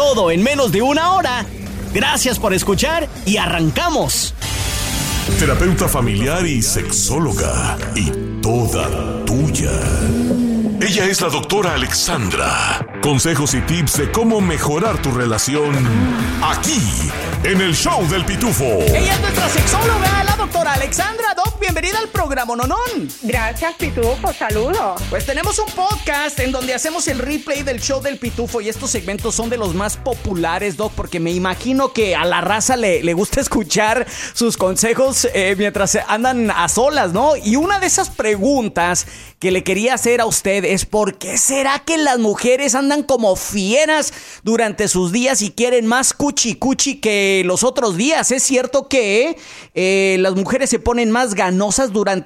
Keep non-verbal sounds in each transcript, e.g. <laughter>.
Todo en menos de una hora. Gracias por escuchar y arrancamos. Terapeuta familiar y sexóloga. Y toda tuya. Ella es la doctora Alexandra. Consejos y tips de cómo mejorar tu relación aquí, en el show del pitufo. Ella es nuestra sexóloga, la doctora Alexandra. Doc, bienvenida al programa Nonón. Gracias, Pitufo. Saludos. Pues tenemos un podcast en donde hacemos el replay del show del pitufo y estos segmentos son de los más populares, Doc, porque me imagino que a la raza le, le gusta <laughs> escuchar sus consejos eh, mientras andan a solas, ¿no? Y una de esas preguntas que le quería hacer a usted es ¿por qué será que las mujeres andan como fieras durante sus días y quieren más cuchi cuchi que los otros días? ¿Es cierto que eh, las mujeres se ponen más ganosas durante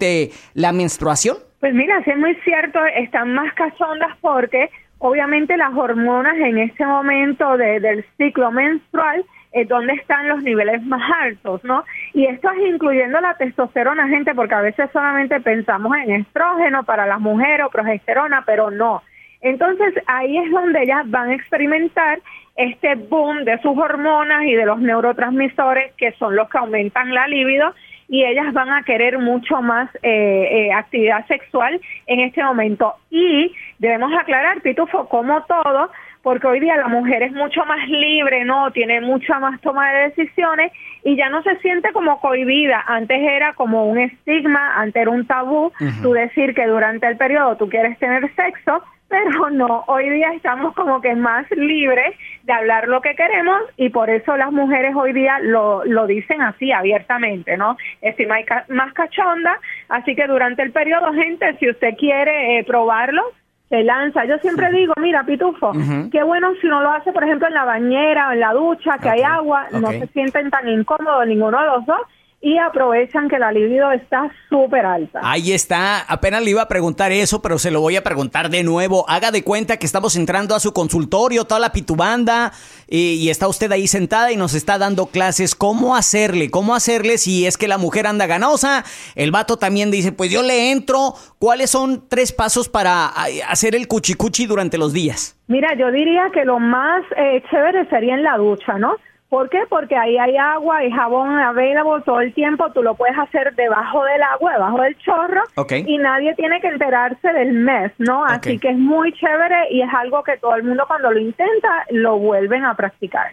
la menstruación? Pues mira, sí es muy cierto, están más cachondas porque obviamente las hormonas en este momento de- del ciclo menstrual es donde están los niveles más altos, ¿no? Y esto es incluyendo la testosterona, gente, porque a veces solamente pensamos en estrógeno para las mujeres o progesterona, pero no. Entonces ahí es donde ellas van a experimentar este boom de sus hormonas y de los neurotransmisores que son los que aumentan la libido y ellas van a querer mucho más eh, eh, actividad sexual en este momento. Y debemos aclarar, Pitufo, como todo, porque hoy día la mujer es mucho más libre, ¿no? Tiene mucha más toma de decisiones y ya no se siente como cohibida. Antes era como un estigma, antes era un tabú, tú decir que durante el periodo tú quieres tener sexo, pero no, hoy día estamos como que más libres de hablar lo que queremos y por eso las mujeres hoy día lo, lo dicen así abiertamente, ¿no? Estoy más, más cachonda, así que durante el periodo, gente, si usted quiere eh, probarlo, se lanza. Yo siempre digo, mira, Pitufo, qué bueno si uno lo hace, por ejemplo, en la bañera o en la ducha, que hay agua, no se sienten tan incómodos ninguno de los dos y aprovechan que la libido está súper alta. Ahí está, apenas le iba a preguntar eso, pero se lo voy a preguntar de nuevo. Haga de cuenta que estamos entrando a su consultorio, toda la pitubanda, y, y está usted ahí sentada y nos está dando clases. ¿Cómo hacerle? ¿Cómo hacerle si es que la mujer anda ganosa? El vato también dice, pues yo le entro. ¿Cuáles son tres pasos para hacer el cuchicuchi durante los días? Mira, yo diría que lo más eh, chévere sería en la ducha, ¿no? ¿Por qué? Porque ahí hay agua y jabón available todo el tiempo, tú lo puedes hacer debajo del agua, debajo del chorro, Ok. y nadie tiene que enterarse del mes, ¿no? Así que es muy chévere y es algo que todo el mundo cuando lo intenta lo vuelven a practicar.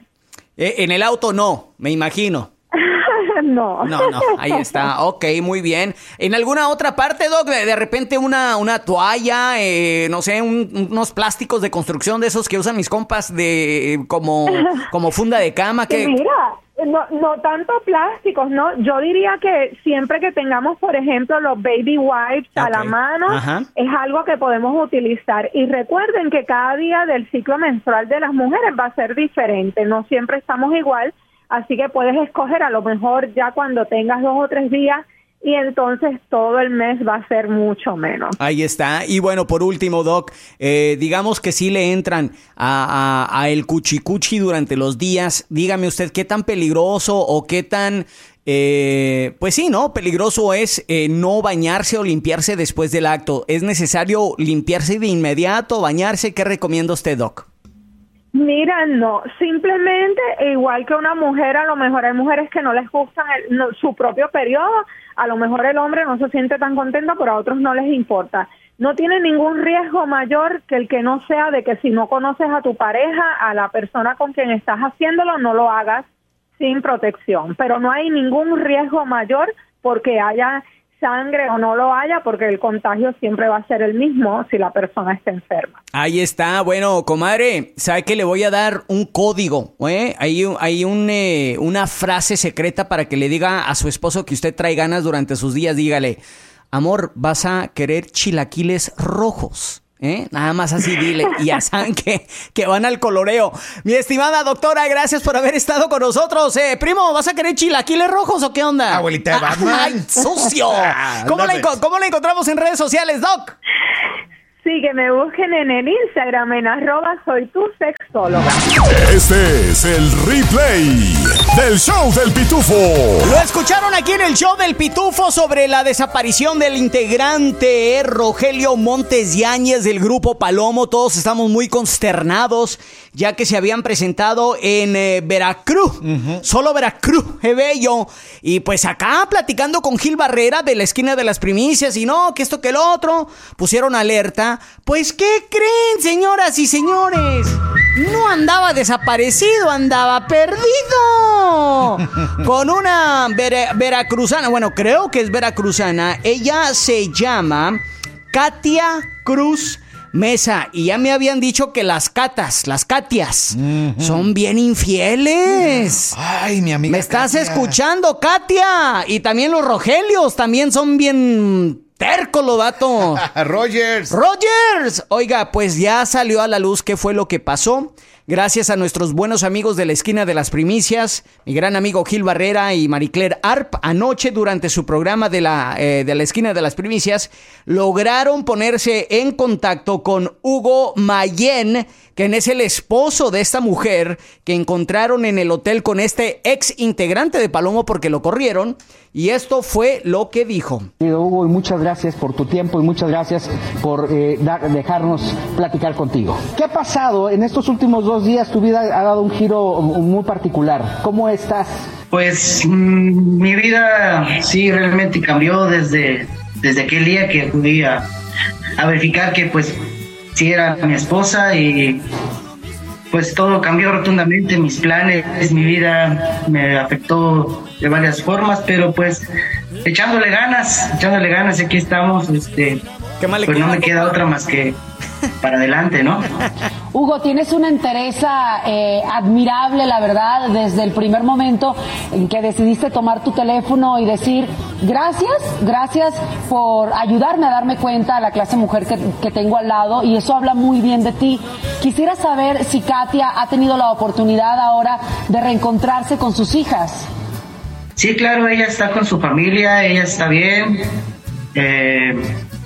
Eh, en el auto no, me imagino. No. No, no, ahí está. <laughs> Ok, muy bien. ¿En alguna otra parte, Doc? De, repente una, una toalla, eh, no sé, un- unos plásticos de construcción de esos que usan mis compas de como, como funda de cama. Que Mira, no, no tanto plásticos, ¿no? Yo diría que siempre que tengamos, por ejemplo, los baby wipes a la mano, Ajá. es algo que podemos utilizar. Y recuerden que cada día del ciclo menstrual de las mujeres va a ser diferente, no siempre estamos igual, así que puedes escoger a lo mejor ya cuando tengas dos o tres días y entonces todo el mes va a ser mucho menos. Ahí está. Y bueno, por último, Doc, eh, digamos que sí le entran a el cuchicuchi durante los días. Dígame usted qué tan peligroso o qué tan, eh, pues sí, ¿no? Peligroso es eh, no bañarse o limpiarse después del acto. ¿Es necesario limpiarse de inmediato, bañarse? ¿Qué recomienda usted, Doc? Mira, no, simplemente igual que una mujer, a lo mejor hay mujeres que no les gustan el- no- su propio periodo, a lo mejor el hombre no se siente tan contento, pero a otros no les importa. No tiene ningún riesgo mayor que el que no sea de que si no conoces a tu pareja, a la persona con quien estás haciéndolo, no lo hagas sin protección. Pero no hay ningún riesgo mayor porque haya sangre o no lo haya, porque el contagio siempre va a ser el mismo si la persona está enferma. Ahí está, bueno, comadre, ¿sabe que le voy a dar un código? ¿eh? Hay, hay un, eh, una frase secreta para que le diga a su esposo que usted trae ganas durante sus días. Dígale, amor, vas a querer chilaquiles rojos. ¿Eh? Nada más así dile. Y ya saben que, que van al coloreo. Mi estimada doctora, gracias por haber estado con nosotros. Eh, primo, ¿vas a querer chilaquiles rojos o qué onda? Abuelita Batman. ¡Ay, sucio! <laughs> ¿Cómo, la, cómo la encontramos en redes sociales, Doc? Sí, que me busquen en el Instagram en arroba soy tu sexóloga. Este es el replay del show del pitufo. Lo escucharon aquí en el show del Pitufo sobre la desaparición del integrante Rogelio Montes Yáñez del grupo Palomo. Todos estamos muy consternados ya que se habían presentado en eh, Veracruz, solo Veracruz, eh, bello. Y pues acá platicando con Gil Barrera de la esquina de las primicias y no, que esto que el otro, pusieron alerta. Pues ¿qué creen, señoras y señores? No andaba desaparecido, andaba perdido. <laughs> Con una vera- veracruzana, bueno, creo que es veracruzana. Ella se llama Katia Cruz Mesa. Y ya me habían dicho que las catas, las catias, son bien infieles. Ay, mi amiga. ¿Me estás Katia. escuchando, Katia? Y también los Rogelios también son bien tercos, los vatos. <laughs> Rogers. Rogers. Oiga, pues ya salió a la luz qué fue lo que pasó. Gracias a nuestros buenos amigos de la esquina de las primicias, mi gran amigo Gil Barrera y Maricler Arp, anoche durante su programa de la, eh, de la esquina de las primicias, lograron ponerse en contacto con Hugo Mayen, quien es el esposo de esta mujer que encontraron en el hotel con este ex integrante de Palomo porque lo corrieron. Y esto fue lo que dijo. Hugo, y muchas gracias por tu tiempo y muchas gracias por eh, dar- dejarnos platicar contigo. ¿Qué ha pasado en estos últimos dos días? Tu vida ha dado un giro muy particular. ¿Cómo estás? Pues mm, mi vida sí realmente cambió desde, desde aquel día que fui a, a verificar que pues sí era mi esposa y pues todo cambió rotundamente, mis planes, mi vida me afectó de varias formas, pero pues echándole ganas, echándole ganas, aquí estamos, este, ¿Qué más le pues no me queda otra más que para adelante, ¿no? <laughs> Hugo, tienes una entereza eh, admirable, la verdad, desde el primer momento en que decidiste tomar tu teléfono y decir gracias, gracias por ayudarme a darme cuenta a la clase mujer que, que tengo al lado y eso habla muy bien de ti. Quisiera saber si Katia ha tenido la oportunidad ahora de reencontrarse con sus hijas. Sí, claro, ella está con su familia, ella está bien. eh,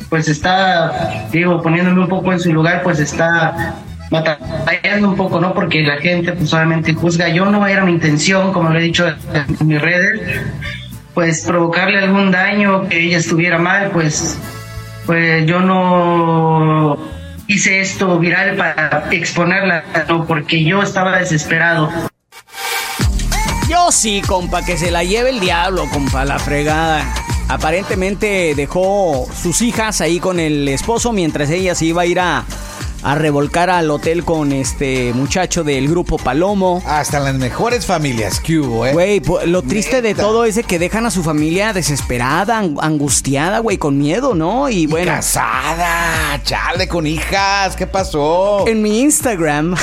pues está, digo, poniéndome un poco en su lugar, pues está batallando un poco, ¿no? Porque la gente, pues obviamente juzga. Yo no era mi intención, como lo he dicho en mis redes, pues provocarle algún daño, que ella estuviera mal, pues, pues yo no hice esto viral para exponerla, no, porque yo estaba desesperado. Yo sí, compa, que se la lleve el diablo, compa, la fregada. Aparentemente dejó sus hijas ahí con el esposo mientras ella se iba a ir a, a revolcar al hotel con este muchacho del grupo Palomo. Hasta en las mejores familias que hubo, ¿eh? Güey, lo triste de todo es de que dejan a su familia desesperada, ang- angustiada, güey, con miedo, ¿no? Y bueno, Casada, chale, con hijas, ¿qué pasó? en mi Instagram,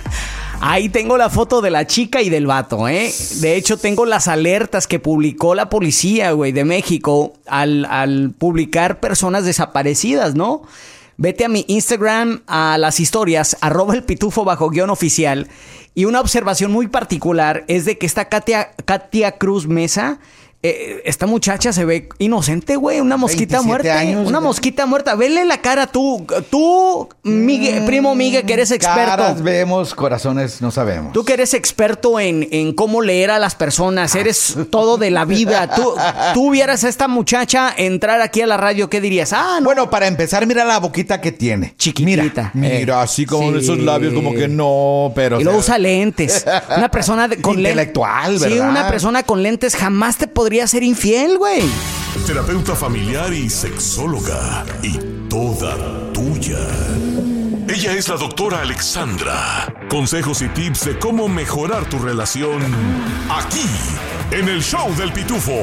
<laughs> ahí tengo la foto de la chica y del vato, ¿eh? De hecho, tengo las alertas que publicó la policía, güey, de México al, al publicar personas desaparecidas, ¿no? Vete a mi Instagram, a las historias, arroba el pitufo bajo guion oficial. Y una observación muy particular es de que esta Katia, Katia Cruz Mesa, eh, esta muchacha se ve inocente, güey, una mosquita 27 muerta. años, una güey. mosquita muerta. Vele la cara tú, tú, Migue- primo Migue, que eres experto. Caras vemos, corazones no sabemos. Tú que eres experto en, en cómo leer a las personas, eres todo de la vida. Tú, tú vieras a esta muchacha entrar aquí a la radio, ¿qué dirías? Ah, no. Bueno, para empezar, mira la boquita que tiene. Chiquitita. Mira, mira, así como Sí. esos labios, como que no, pero. y luego usa lentes. Una persona de- con <laughs> lentes. Intelectual, Sí, ¿verdad? una persona con lentes jamás te podría ser infiel, güey. Terapeuta familiar y sexóloga. Y toda tuya. Ella es la doctora Alexandra. Consejos y tips de cómo mejorar tu relación. Aquí, en el show del pitufo.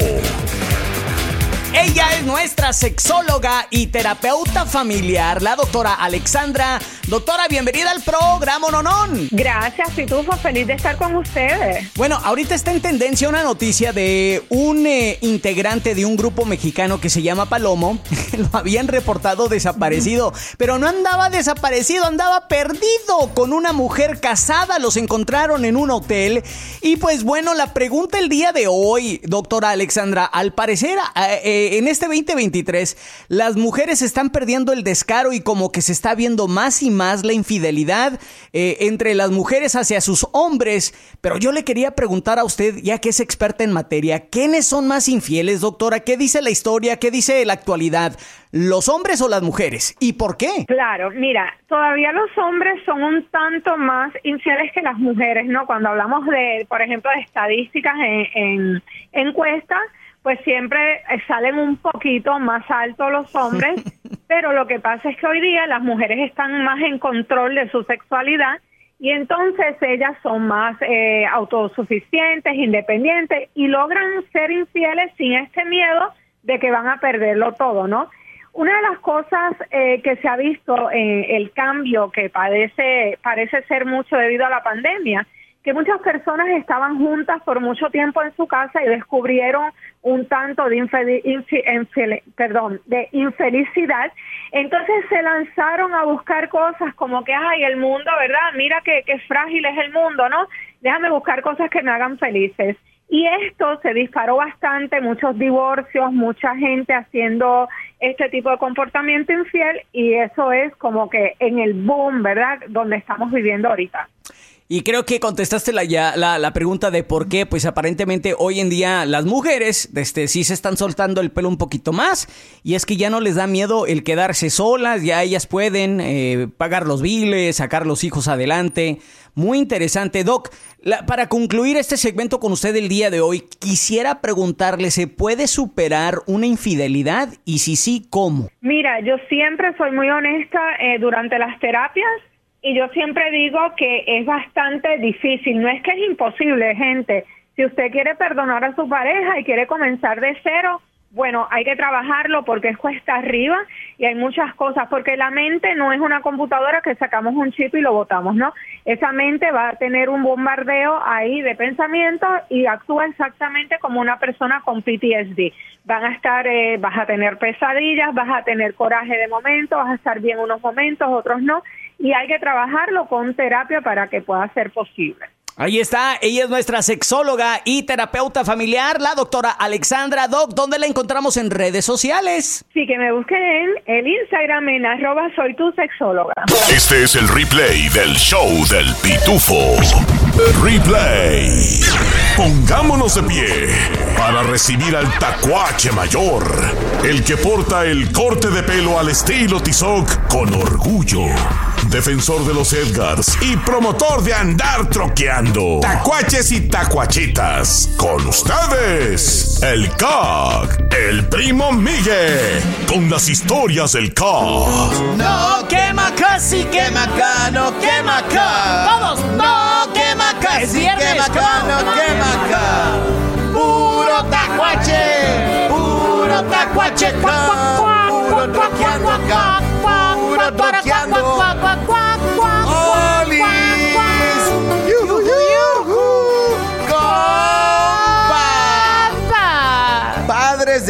Ella es nuestra sexóloga y terapeuta familiar, la doctora Alexandra. Doctora, bienvenida al programa Nonón. Gracias, Pitufo, feliz de estar con ustedes. Bueno, ahorita está en tendencia una noticia de un eh, integrante de un grupo mexicano que se llama Palomo. <laughs> Lo habían reportado desaparecido, pero no andaba desaparecido, andaba perdido con una mujer casada. Los encontraron en un hotel. Y pues bueno, la pregunta el día de hoy, doctora Alexandra, al parecer eh, eh, en este 2023 las mujeres están perdiendo el descaro y como que se está viendo más y más la infidelidad eh, entre las mujeres hacia sus hombres. Pero yo le quería preguntar a usted, ya que es experta en materia, ¿quiénes son más infieles, doctora? ¿Qué dice la historia? ¿Qué dice la actualidad? ¿Los hombres o las mujeres? ¿Y por qué? Claro, mira, todavía los hombres son un tanto más infieles que las mujeres, ¿no? Cuando hablamos de, por ejemplo, de estadísticas en, en encuestas, pues siempre salen un poquito más altos los hombres, <laughs> pero lo que pasa es que hoy día las mujeres están más en control de su sexualidad y entonces ellas son más eh, autosuficientes, independientes y logran ser infieles sin este miedo de que van a perderlo todo, ¿no? Una de las cosas eh, que se ha visto en el cambio que padece, parece ser mucho debido a la pandemia que muchas personas estaban juntas por mucho tiempo en su casa y descubrieron un tanto de, perdón, de infelicidad. Entonces se lanzaron a buscar cosas como que, ay, el mundo, ¿verdad? Mira que, que frágil es el mundo, ¿no? Déjame buscar cosas que me hagan felices. Y esto se disparó bastante, muchos divorcios, mucha gente haciendo este tipo de comportamiento infiel y eso es como que en el boom, ¿verdad? Donde estamos viviendo ahorita. Y creo que contestaste la, ya, la, la, pregunta de por qué, pues aparentemente hoy en día las mujeres este, sí se están soltando el pelo un poquito más y es que ya no les da miedo el quedarse solas, ya ellas pueden eh, pagar los biles, sacar los hijos adelante. Muy interesante, Doc. para concluir este segmento con usted el día de hoy, quisiera preguntarle, ¿se puede superar una infidelidad? Y si sí, ¿cómo? Mira, yo siempre soy muy honesta eh, durante las terapias y yo siempre digo que es bastante difícil, no es que es imposible, gente. Si usted quiere perdonar a su pareja y quiere comenzar de cero, bueno, hay que trabajarlo porque es cuesta arriba y hay muchas cosas, porque la mente no es una computadora que sacamos un chip y lo botamos, ¿no? Esa mente va a tener un bombardeo ahí de pensamientos y actúa exactamente como una persona con PTSD. Van a estar, eh, vas a tener pesadillas, vas a tener coraje de momento, vas a estar bien unos momentos, otros no, y hay que trabajarlo con terapia para que pueda ser posible. Ahí está, ella es nuestra sexóloga y terapeuta familiar, la doctora Alexandra Doc. ¿Dónde la encontramos en redes sociales? Sí, que me busquen en el Instagram en arroba soy tu sexóloga. Este es el replay del show del pitufo. Replay. Pongámonos de pie para recibir al tacuache mayor, el que porta el corte de pelo al estilo Tizoc con orgullo defensor de los Edgars y promotor de andar troqueando. Tacuaches y tacuachitas. Con ustedes, el CAC, el primo Miguel, con las historias del CAC. No quema casi quema acá, no quema acá. Todos, no quema acá. sí quema acá, no quema acá. Puro tacuache, puro tacuache, puro troqueando acá, puro troqueando.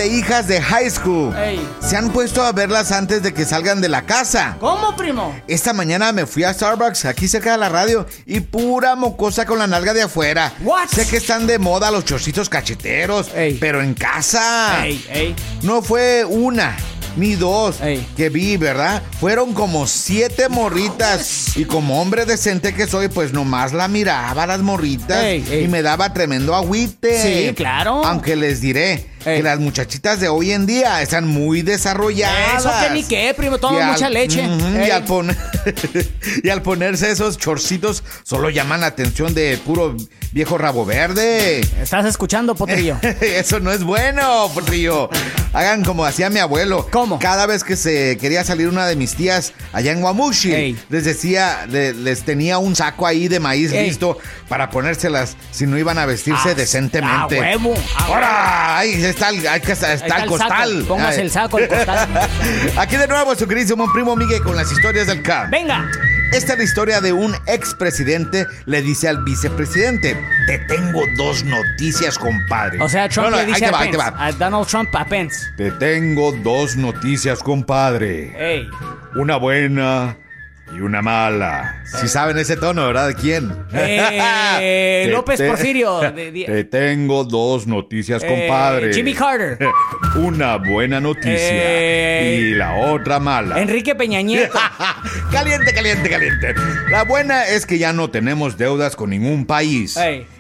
De hijas de high school. Se han puesto a verlas antes de que salgan de la casa. ¿Cómo, primo? Esta mañana me fui a Starbucks, aquí cerca de la radio, y pura mocosa con la nalga de afuera. What? Sé que están de moda los chorcitos cacheteros, pero en casa. No fue una ni dos que vi, ¿verdad? Fueron como siete morritas. Y como hombre decente que soy, pues nomás la miraba las morritas y me daba tremendo agüite. Sí, claro. Aunque les diré que las muchachitas de hoy en día están muy desarrolladas. Eso que ni qué, primo, toman mucha leche. y, al <laughs> y al ponerse esos chorcitos, solo llaman la atención de puro viejo rabo verde. ¿Estás escuchando, Potrillo? <laughs> Eso no es bueno, Potrillo. Hagan como hacía mi abuelo. ¿Cómo? Cada vez que se quería salir una de mis tías allá en Guamushi, les decía, les tenía un saco ahí de maíz listo para ponérselas si no iban a vestirse ah, decentemente. ¡A huevo! ¡Ahora! ¡Ay! Está el, está, está el costal. Póngase el saco, el costal. <laughs> Aquí de nuevo su queridísimo primo Miguel con las historias del CAR. Venga. Esta es la historia de un expresidente le dice al vicepresidente, te tengo dos noticias, compadre. O sea, Trump le dice a, Pence, a Donald Trump a Pence. Te tengo dos noticias, compadre. Ey. Una buena y una mala. Si saben ese tono, ¿verdad? ¿De quién? Eh, <laughs> López Porfirio. <laughs> Te tengo dos noticias, eh, compadre. Jimmy Carter. <laughs> Una buena noticia eh, y la otra mala. Enrique Peña Nieto. caliente, caliente, caliente. La buena es que ya no tenemos deudas con ningún país.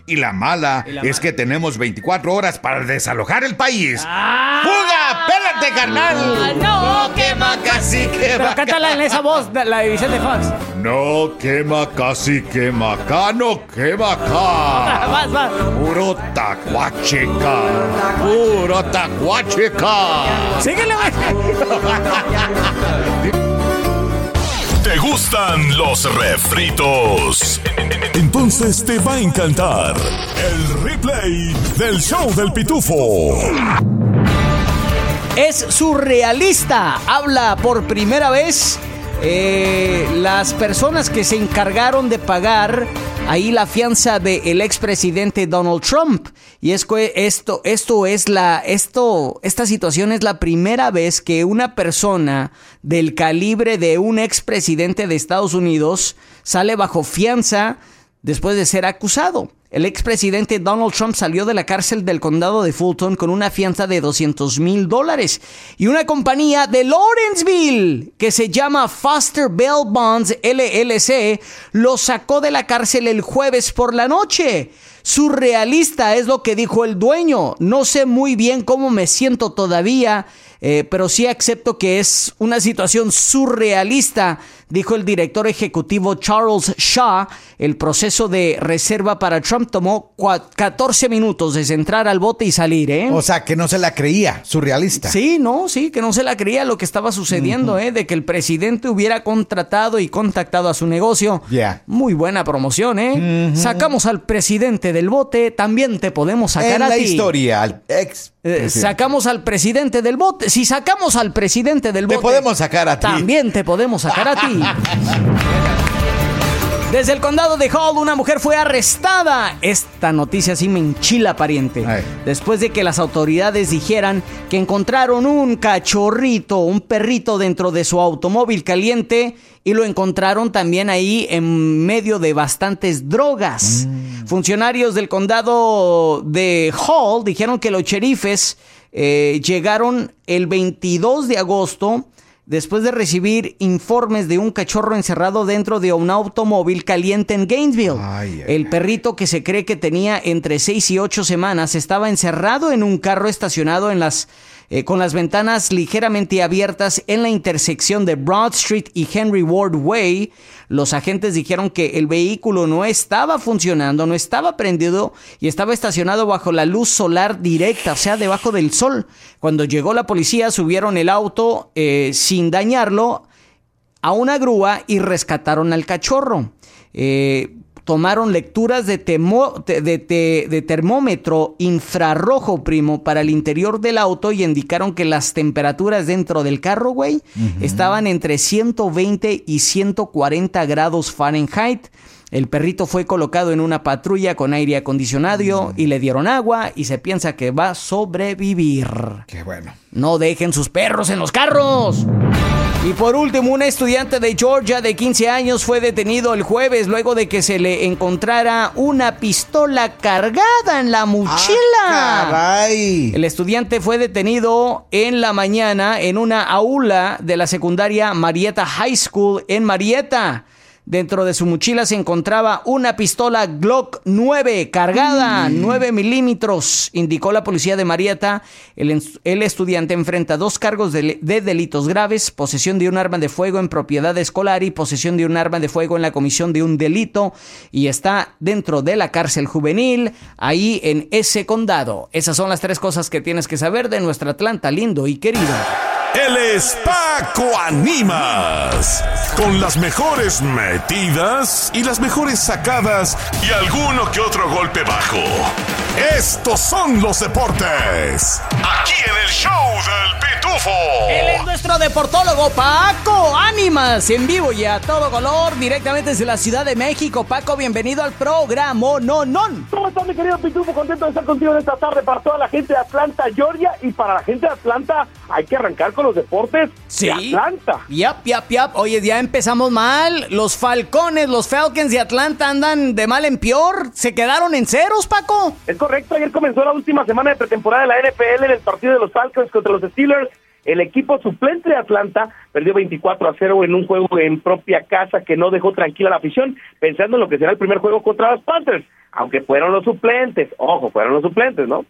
Y la mala es que tenemos 24 horas para desalojar el país. Ah. ¡Fuga! ¡Pélate, carnal! ¡No! ¡Quema casi quema! Pero cántala en esa voz, la división de Fox. No quema casi quema acá, no quema acá. <laughs> Vas, vas. Puro tacuacheca. Puro tacuacheca. Síguele, ¿Te <laughs> gustan los refritos? Entonces te va a encantar el replay del show del pitufo. Es surrealista. Habla por primera vez eh, las personas que se encargaron de pagar ahí la fianza del expresidente Donald Trump. Y es que esto, esto es la, esto, esta situación es la primera vez que una persona del calibre de un expresidente de Estados Unidos sale bajo fianza después de ser acusado. El expresidente Donald Trump salió de la cárcel del condado de Fulton con una fianza de 200 mil dólares y una compañía de Lawrenceville que se llama Foster Bell Bonds LLC lo sacó de la cárcel el jueves por la noche. Surrealista es lo que dijo el dueño. No sé muy bien cómo me siento todavía, eh, pero sí acepto que es una situación surrealista dijo el director ejecutivo Charles Shaw. El proceso de reserva para Trump tomó 14 minutos desde entrar al bote y salir, ¿eh? O sea, que no se la creía, surrealista. Sí, no, sí, que no se la creía lo que estaba sucediendo, ¿eh? De que el presidente hubiera contratado y contactado a su negocio. Ya. Muy buena promoción, ¿eh? Sacamos al presidente del bote, también te podemos sacar a la ti. historia, al ex. Eh, sacamos al presidente del bote. Si sacamos al presidente del bote. Te podemos sacar a ti. También te podemos sacar a ti. <laughs> Desde el condado de Hall, una mujer fue arrestada. Esta noticia sí me enchila, pariente. Después de que las autoridades dijeran que encontraron un cachorrito, un perrito dentro de su automóvil caliente y lo encontraron también ahí en medio de bastantes drogas. Mm. Funcionarios del condado de Hall dijeron que los sheriffes eh, llegaron el 22 de agosto después de recibir informes de un cachorro encerrado dentro de un automóvil caliente en Gainesville. el perrito que se cree que tenía entre 6 y 8 semanas estaba encerrado en un carro estacionado en las eh, con las ventanas ligeramente abiertas en la intersección de Broad Street y Henry Ward Way. Los agentes dijeron que el vehículo no estaba funcionando, no estaba prendido y estaba estacionado bajo la luz solar directa, o sea, debajo del sol. Cuando llegó la policía, subieron el auto eh, sin dañarlo a una grúa y rescataron al cachorro. Eh, tomaron lecturas de, de, termómetro infrarrojo, primo, para el interior del auto y indicaron que las temperaturas dentro del carro, güey, estaban entre 120 y 140 grados Fahrenheit. El perrito fue colocado en una patrulla con aire acondicionado y le dieron agua y se piensa que va a sobrevivir. Qué bueno. No dejen sus perros en los carros. Y por último, un estudiante de Georgia de 15 años fue detenido el jueves luego de que se le encontrara una pistola cargada en la mochila. Ah, el estudiante fue detenido en la mañana en una aula de la secundaria Marietta High School en Marietta. Dentro de su mochila se encontraba una pistola Glock 9 cargada, 9 milímetros, indicó la policía de Marietta. El, estudiante enfrenta dos cargos de, de, delitos graves, posesión de un arma de fuego en propiedad escolar y posesión de un arma de fuego en la comisión de un delito y está dentro de la cárcel juvenil, ahí en ese condado. Esas son las tres cosas que tienes que saber de nuestra Atlanta lindo y querido. El es Animas. Con las mejores metidas y las mejores sacadas y alguno que otro golpe bajo. Estos son los deportes. Aquí en el show del Pitufo. Él es nuestro deportólogo Paco Ánimas en vivo y a todo color directamente desde la Ciudad de México. Paco, bienvenido al programa No Non. ¿Cómo estás, mi querido Pitufo? Contento de estar contigo en esta tarde para toda la gente de Atlanta, Georgia. Y para la gente de Atlanta hay que arrancar con los deportes sí. de Atlanta. Yap, yap, yap. Oye, ya empezamos mal. Los Falcones, los Falcons de Atlanta andan de mal en peor. ¿Se quedaron en ceros, Paco? Es correcto, ayer comenzó la última semana de pretemporada de la NFL en el partido de los Falcons contra los Steelers. El equipo suplente de Atlanta perdió 24 a 0 en un juego en propia casa que no dejó tranquila la afición, pensando en lo que será el primer juego contra los Panthers, aunque fueron los suplentes, ojo, fueron los suplentes, ¿no?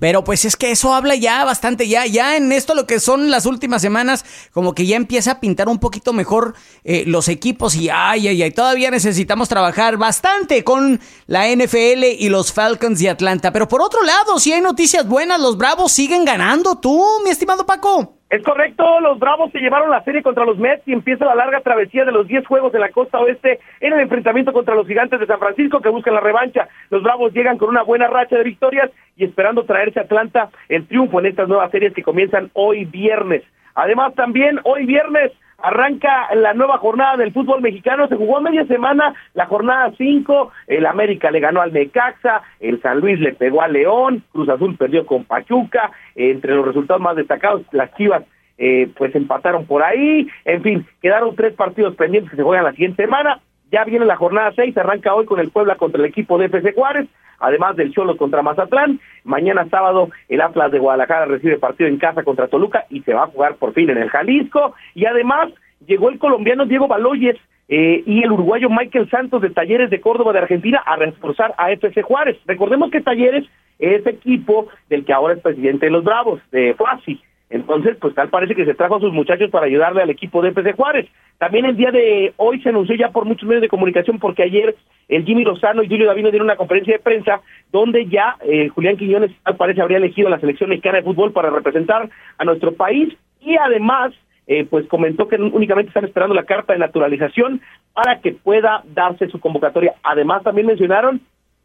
Pero pues es que eso habla ya bastante, ya, ya en esto lo que son las últimas semanas, como que ya empieza a pintar un poquito mejor eh, los equipos y ay, ay, ay, todavía necesitamos trabajar bastante con la NFL y los Falcons de Atlanta. Pero por otro lado, si hay noticias buenas, los Bravos siguen ganando, tú, mi estimado Paco. Es correcto, los Bravos se llevaron la serie contra los Mets y empieza la larga travesía de los 10 juegos de la costa oeste en el enfrentamiento contra los gigantes de San Francisco que buscan la revancha. Los Bravos llegan con una buena racha de victorias y esperando traerse a Atlanta el triunfo en estas nuevas series que comienzan hoy viernes. Además también hoy viernes arranca la nueva jornada del fútbol mexicano, se jugó media semana la jornada 5, el América le ganó al Necaxa, el San Luis le pegó a León, Cruz Azul perdió con Pachuca, entre los resultados más destacados, las Chivas eh, pues empataron por ahí, en fin, quedaron tres partidos pendientes que se juegan la siguiente semana, ya viene la jornada 6, arranca hoy con el Puebla contra el equipo de FC Juárez, además del Cholos contra Mazatlán. Mañana sábado el Atlas de Guadalajara recibe partido en casa contra Toluca y se va a jugar por fin en el Jalisco. Y además llegó el colombiano Diego Baloyes eh, y el uruguayo Michael Santos de Talleres de Córdoba de Argentina a reforzar a FC Juárez. Recordemos que Talleres es equipo del que ahora es presidente de los Bravos, de Fasi. Entonces, pues tal parece que se trajo a sus muchachos para ayudarle al equipo de FC Juárez. También el día de hoy se anunció ya por muchos medios de comunicación porque ayer el Jimmy Lozano y Julio Davino dieron una conferencia de prensa donde ya eh, Julián Quiñones tal parece habría elegido a la selección mexicana de fútbol para representar a nuestro país y además eh, pues comentó que únicamente están esperando la carta de naturalización para que pueda darse su convocatoria. Además también mencionaron,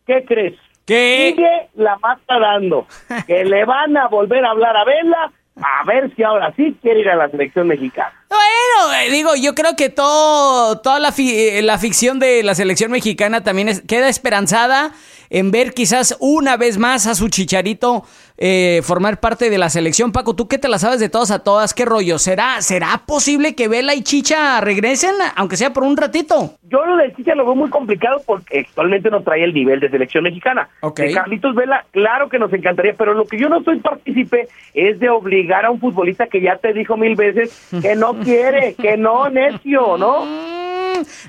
¿qué crees? ¿Qué? Sigue la mata dando, que le van a volver a hablar a Vela a ver si ahora sí quiere ir a la selección mexicana. Bueno, eh, digo, yo creo que todo, toda la, eh, la ficción de la selección mexicana también queda esperanzada en ver quizás una vez más a su chicharito eh, formar parte de la selección. Paco, ¿tú qué te la sabes de todas a todas? ¿Qué rollo? ¿Será, ¿Será posible que Vela y Chicha regresen, aunque sea por un ratito? Yo lo de Chicha lo veo muy complicado porque actualmente no trae el nivel de selección mexicana. Okay. Carlitos Vela, claro que nos encantaría, pero lo que yo no soy partícipe es de obligar a un futbolista que ya te dijo mil veces que no <laughs> quiere, que no, necio, ¿no?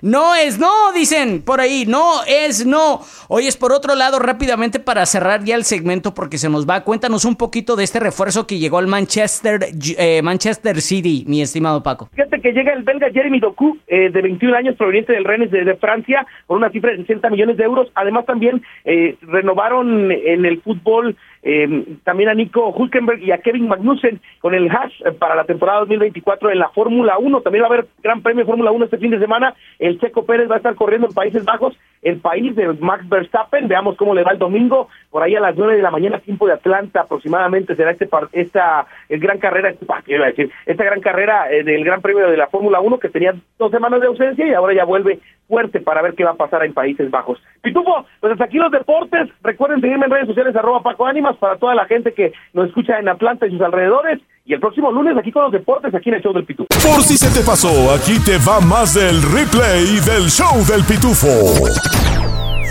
No es no, dicen por ahí, no es no. Oye, es por otro lado, rápidamente para cerrar ya el segmento porque se nos va, cuéntanos un poquito de este refuerzo que llegó al Manchester, eh, Manchester City, mi estimado Paco. Fíjate que llega el belga Jeremy Doku, eh, de 21 años, proveniente del Rennes de, de, Francia, por una cifra de 60 millones de euros. Además también eh, renovaron en el fútbol eh, también a Nico Hulkenberg y a Kevin Magnussen con el hash para la temporada 2024 en la Fórmula 1. También va a haber Gran Premio Fórmula 1 este fin de semana. El Checo Pérez va a estar corriendo en Países Bajos, el país de Max Verstappen. Veamos cómo le va el domingo. Por ahí a las 9 de la mañana, tiempo de Atlanta aproximadamente será este esta el gran carrera, este, ¿qué iba a decir? Esta gran carrera eh, del Gran Premio de la Fórmula 1 que tenía dos semanas de ausencia y ahora ya vuelve fuerte para ver qué va a pasar en Países Bajos. Pitufo, pues hasta aquí los deportes. Recuerden seguirme en redes sociales arroba Paco Ánimas para toda la gente que nos escucha en Atlanta y sus alrededores. Y el próximo lunes aquí con los deportes, aquí en el show del Pitufo. Por si se te pasó, aquí te va más del replay del show del Pitufo.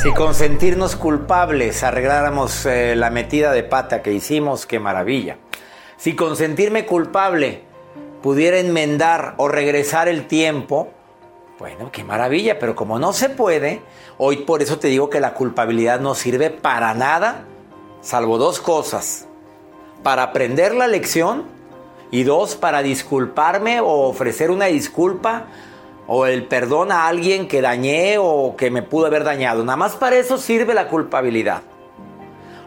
Si con sentirnos culpables arregláramos eh, la metida de pata que hicimos, qué maravilla. Si con sentirme culpable pudiera enmendar o regresar el tiempo, bueno, qué maravilla, pero como no se puede, hoy por eso te digo que la culpabilidad no sirve para nada, salvo dos cosas. Para aprender la lección y dos, para disculparme o ofrecer una disculpa o el perdón a alguien que dañé o que me pudo haber dañado. Nada más para eso sirve la culpabilidad.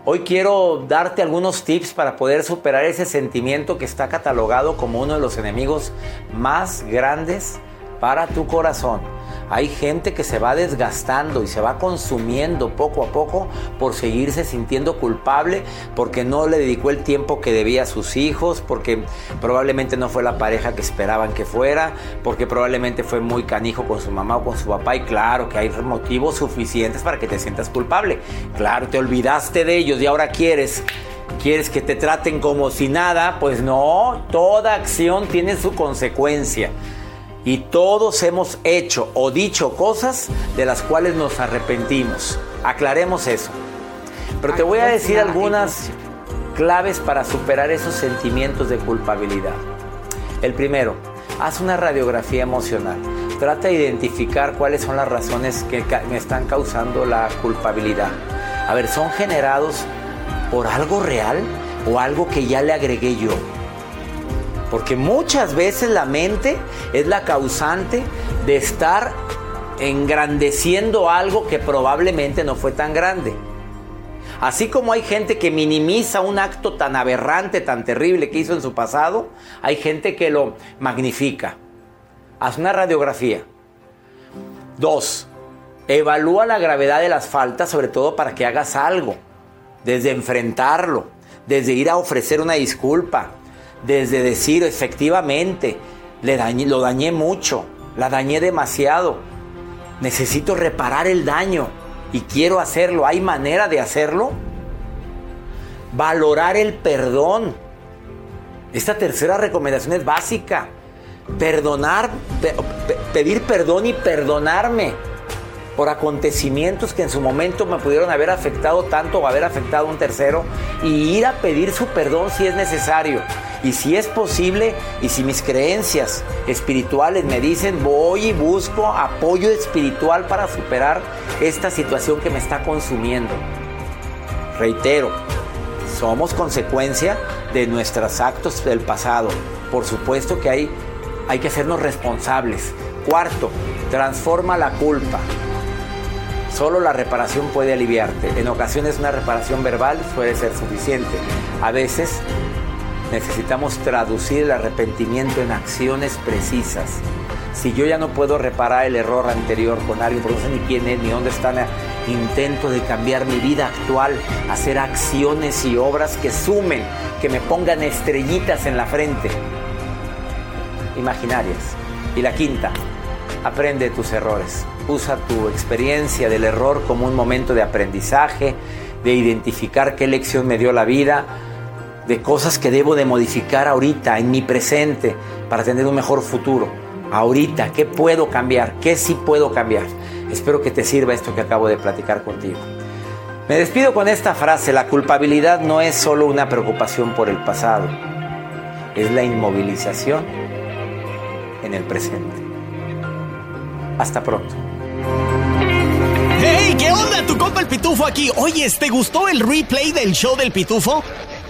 Hoy quiero darte algunos tips para poder superar ese sentimiento que está catalogado como uno de los enemigos más grandes para tu corazón. Hay gente que se va desgastando y se va consumiendo poco a poco por seguirse sintiendo culpable, porque no le dedicó el tiempo que debía a sus hijos, porque probablemente no fue la pareja que esperaban que fuera, porque probablemente fue muy canijo con su mamá o con su papá y claro que hay motivos suficientes para que te sientas culpable. Claro, te olvidaste de ellos y ahora quieres ¿Quieres que te traten como si nada? Pues no, toda acción tiene su consecuencia. Y todos hemos hecho o dicho cosas de las cuales nos arrepentimos. Aclaremos eso. Pero te voy a decir algunas claves para superar esos sentimientos de culpabilidad. El primero, haz una radiografía emocional. Trata de identificar cuáles son las razones que me están causando la culpabilidad. A ver, ¿son generados por algo real o algo que ya le agregué yo? Porque muchas veces la mente es la causante de estar engrandeciendo algo que probablemente no fue tan grande. Así como hay gente que minimiza un acto tan aberrante, tan terrible que hizo en su pasado, hay gente que lo magnifica. Haz una radiografía. Dos, evalúa la gravedad de las faltas, sobre todo para que hagas algo. Desde enfrentarlo, desde ir a ofrecer una disculpa, desde decir efectivamente, le dañé, lo dañé mucho, la dañé demasiado, necesito reparar el daño y quiero hacerlo, ¿hay manera de hacerlo? Valorar el perdón. Esta tercera recomendación es básica. Perdonar, pedir perdón y perdonarme por acontecimientos que en su momento me pudieron haber afectado tanto o haber afectado a un tercero y ir a pedir su perdón si es necesario. Y si es posible y si mis creencias espirituales me dicen voy y busco apoyo espiritual para superar esta situación que me está consumiendo. Reitero, somos consecuencia de nuestros actos del pasado. Por supuesto que hay, hay que hacernos responsables. Cuarto, transforma la culpa. Solo la reparación puede aliviarte. En ocasiones una reparación verbal puede ser suficiente. A veces necesitamos traducir el arrepentimiento en acciones precisas. Si yo ya no puedo reparar el error anterior con alguien, porque no sé ni quién es, ni dónde está, intento de cambiar mi vida actual, hacer acciones y obras que sumen, que me pongan estrellitas en la frente, imaginarias. Y la quinta, aprende tus errores. Usa tu experiencia del error como un momento de aprendizaje, de identificar qué lección me dio la vida, de cosas que debo de modificar ahorita, en mi presente, para tener un mejor futuro. Ahorita, ¿qué puedo cambiar? ¿Qué sí puedo cambiar? Espero que te sirva esto que acabo de platicar contigo. Me despido con esta frase, la culpabilidad no es solo una preocupación por el pasado, es la inmovilización en el presente. Hasta pronto. ¡Hey! ¿Qué onda? Tu compa el Pitufo aquí. Oye, ¿te gustó el replay del show del Pitufo?